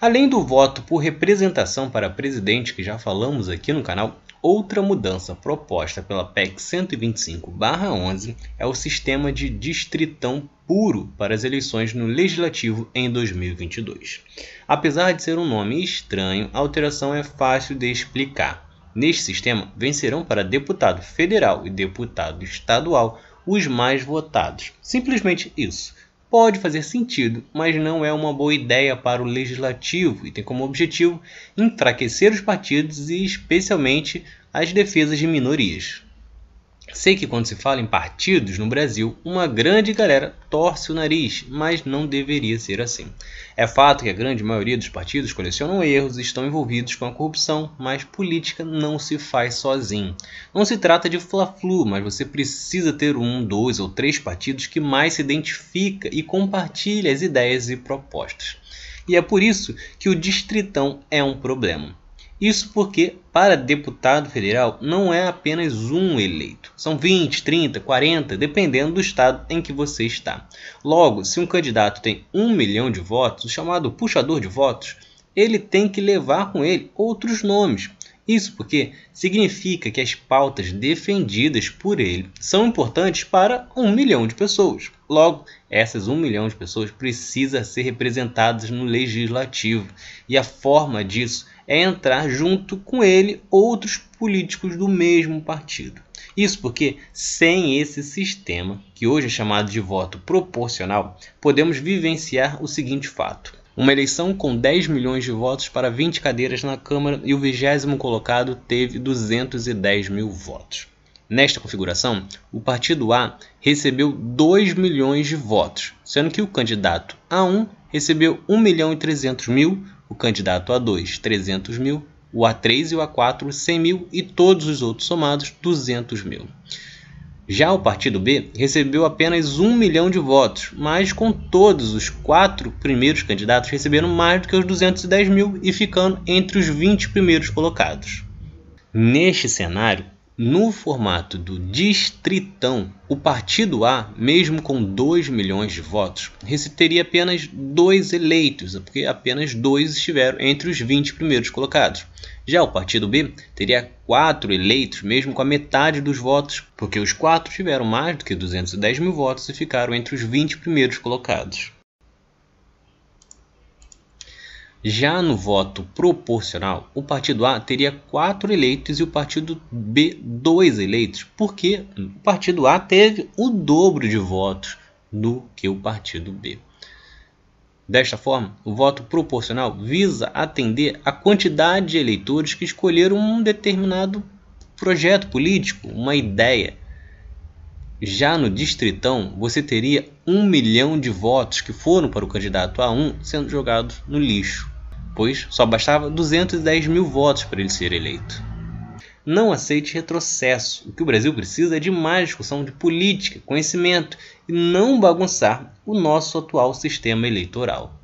Além do voto por representação para presidente, que já falamos aqui no canal, outra mudança proposta pela PEC 125/11 é o sistema de distritão puro para as eleições no Legislativo em 2022. Apesar de ser um nome estranho, a alteração é fácil de explicar. Neste sistema, vencerão para deputado federal e deputado estadual os mais votados. Simplesmente isso. Pode fazer sentido, mas não é uma boa ideia para o legislativo e tem como objetivo enfraquecer os partidos e, especialmente, as defesas de minorias. Sei que quando se fala em partidos no Brasil, uma grande galera torce o nariz, mas não deveria ser assim. É fato que a grande maioria dos partidos colecionam erros e estão envolvidos com a corrupção, mas política não se faz sozinho. Não se trata de fla-flu, mas você precisa ter um, dois ou três partidos que mais se identifica e compartilha as ideias e propostas. E é por isso que o distritão é um problema. Isso porque, para deputado federal, não é apenas um eleito. São 20, 30, 40, dependendo do estado em que você está. Logo, se um candidato tem um milhão de votos, o chamado puxador de votos, ele tem que levar com ele outros nomes. Isso porque significa que as pautas defendidas por ele são importantes para um milhão de pessoas. Logo, essas um milhão de pessoas precisam ser representadas no legislativo. E a forma disso é entrar junto com ele outros políticos do mesmo partido. Isso porque, sem esse sistema, que hoje é chamado de voto proporcional, podemos vivenciar o seguinte fato. Uma eleição com 10 milhões de votos para 20 cadeiras na Câmara e o vigésimo colocado teve 210 mil votos. Nesta configuração, o partido A recebeu 2 milhões de votos, sendo que o candidato A1 recebeu 1 milhão e 300 mil, o candidato A2 300 mil, o A3 e o A4 100 mil e todos os outros somados 200 mil. Já o partido B recebeu apenas 1 milhão de votos, mas com todos os quatro primeiros candidatos recebendo mais do que os 210 mil e ficando entre os 20 primeiros colocados. Neste cenário, no formato do distritão, o partido A, mesmo com 2 milhões de votos, teria apenas dois eleitos, porque apenas dois estiveram entre os 20 primeiros colocados. Já o partido B teria quatro eleitos, mesmo com a metade dos votos, porque os quatro tiveram mais do que 210 mil votos e ficaram entre os 20 primeiros colocados. Já no voto proporcional, o partido A teria quatro eleitos e o partido B dois eleitos, porque o partido A teve o dobro de votos do que o partido B. Desta forma, o voto proporcional visa atender a quantidade de eleitores que escolheram um determinado projeto político, uma ideia. Já no distritão, você teria um milhão de votos que foram para o candidato A1 sendo jogados no lixo pois só bastava 210 mil votos para ele ser eleito. Não aceite retrocesso. O que o Brasil precisa é de mais discussão de política, conhecimento e não bagunçar o nosso atual sistema eleitoral.